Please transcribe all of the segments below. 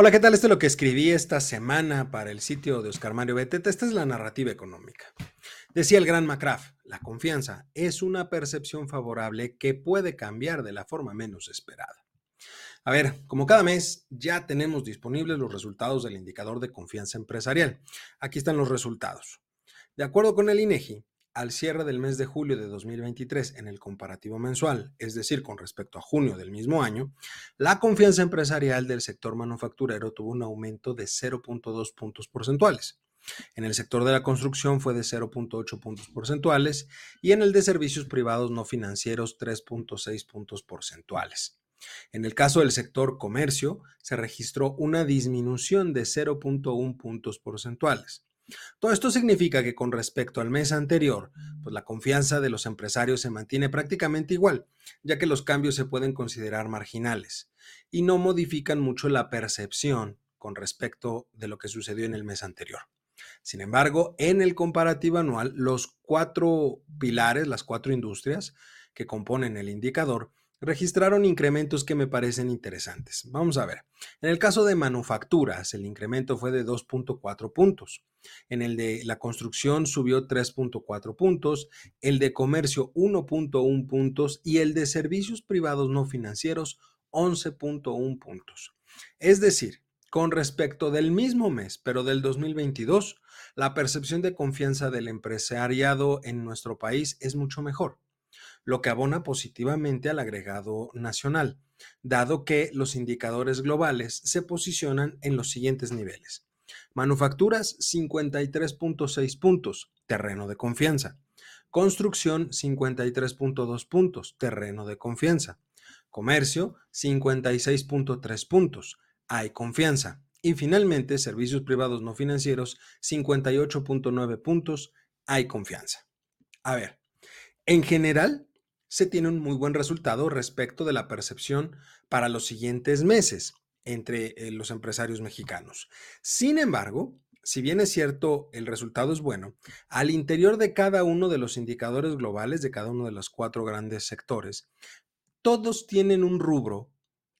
Hola, ¿qué tal? Esto es lo que escribí esta semana para el sitio de Oscar Mario Beteta. Esta es la narrativa económica. Decía el gran Macraff, la confianza es una percepción favorable que puede cambiar de la forma menos esperada. A ver, como cada mes ya tenemos disponibles los resultados del indicador de confianza empresarial. Aquí están los resultados. De acuerdo con el INEGI, al cierre del mes de julio de 2023 en el comparativo mensual, es decir, con respecto a junio del mismo año, la confianza empresarial del sector manufacturero tuvo un aumento de 0.2 puntos porcentuales. En el sector de la construcción fue de 0.8 puntos porcentuales y en el de servicios privados no financieros 3.6 puntos porcentuales. En el caso del sector comercio, se registró una disminución de 0.1 puntos porcentuales. Todo esto significa que con respecto al mes anterior, pues la confianza de los empresarios se mantiene prácticamente igual, ya que los cambios se pueden considerar marginales y no modifican mucho la percepción con respecto de lo que sucedió en el mes anterior. Sin embargo, en el comparativo anual, los cuatro pilares, las cuatro industrias que componen el indicador, registraron incrementos que me parecen interesantes. Vamos a ver. En el caso de manufacturas, el incremento fue de 2.4 puntos. En el de la construcción subió 3.4 puntos, el de comercio 1.1 puntos y el de servicios privados no financieros 11.1 puntos. Es decir, con respecto del mismo mes, pero del 2022, la percepción de confianza del empresariado en nuestro país es mucho mejor lo que abona positivamente al agregado nacional, dado que los indicadores globales se posicionan en los siguientes niveles. Manufacturas 53.6 puntos, terreno de confianza. Construcción 53.2 puntos, terreno de confianza. Comercio 56.3 puntos, hay confianza. Y finalmente, servicios privados no financieros 58.9 puntos, hay confianza. A ver, en general, se tiene un muy buen resultado respecto de la percepción para los siguientes meses entre eh, los empresarios mexicanos. Sin embargo, si bien es cierto el resultado es bueno, al interior de cada uno de los indicadores globales de cada uno de los cuatro grandes sectores, todos tienen un rubro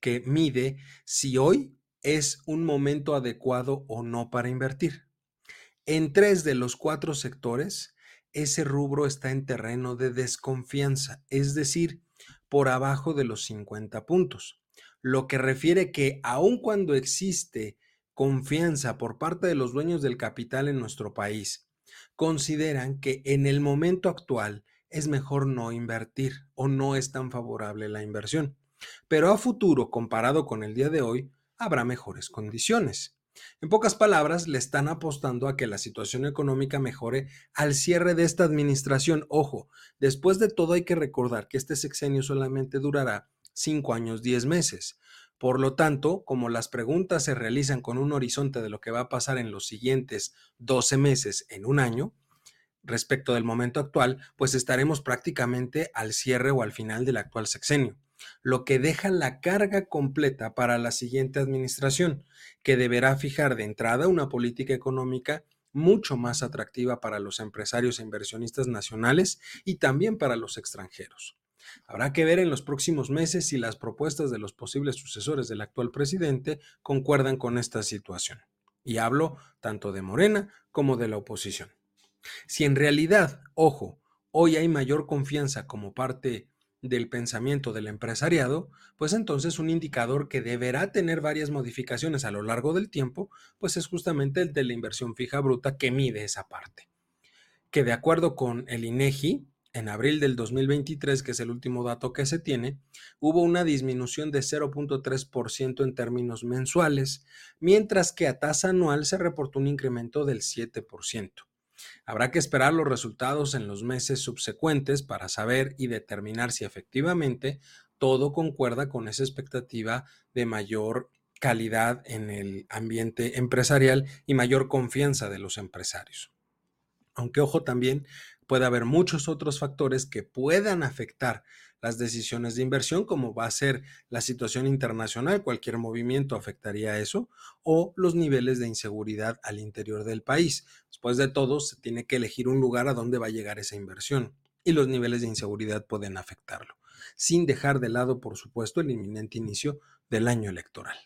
que mide si hoy es un momento adecuado o no para invertir. En tres de los cuatro sectores, ese rubro está en terreno de desconfianza, es decir, por abajo de los 50 puntos, lo que refiere que aun cuando existe confianza por parte de los dueños del capital en nuestro país, consideran que en el momento actual es mejor no invertir o no es tan favorable la inversión. Pero a futuro, comparado con el día de hoy, habrá mejores condiciones. En pocas palabras, le están apostando a que la situación económica mejore al cierre de esta administración. Ojo, después de todo hay que recordar que este sexenio solamente durará cinco años, diez meses. Por lo tanto, como las preguntas se realizan con un horizonte de lo que va a pasar en los siguientes 12 meses en un año, respecto del momento actual, pues estaremos prácticamente al cierre o al final del actual sexenio lo que deja la carga completa para la siguiente administración, que deberá fijar de entrada una política económica mucho más atractiva para los empresarios e inversionistas nacionales y también para los extranjeros. Habrá que ver en los próximos meses si las propuestas de los posibles sucesores del actual presidente concuerdan con esta situación. Y hablo tanto de Morena como de la oposición. Si en realidad, ojo, hoy hay mayor confianza como parte del pensamiento del empresariado, pues entonces un indicador que deberá tener varias modificaciones a lo largo del tiempo, pues es justamente el de la inversión fija bruta que mide esa parte. Que de acuerdo con el INEGI, en abril del 2023, que es el último dato que se tiene, hubo una disminución de 0.3% en términos mensuales, mientras que a tasa anual se reportó un incremento del 7%. Habrá que esperar los resultados en los meses subsecuentes para saber y determinar si efectivamente todo concuerda con esa expectativa de mayor calidad en el ambiente empresarial y mayor confianza de los empresarios. Aunque ojo también, puede haber muchos otros factores que puedan afectar las decisiones de inversión, como va a ser la situación internacional, cualquier movimiento afectaría a eso, o los niveles de inseguridad al interior del país. Después de todo, se tiene que elegir un lugar a donde va a llegar esa inversión y los niveles de inseguridad pueden afectarlo, sin dejar de lado, por supuesto, el inminente inicio del año electoral.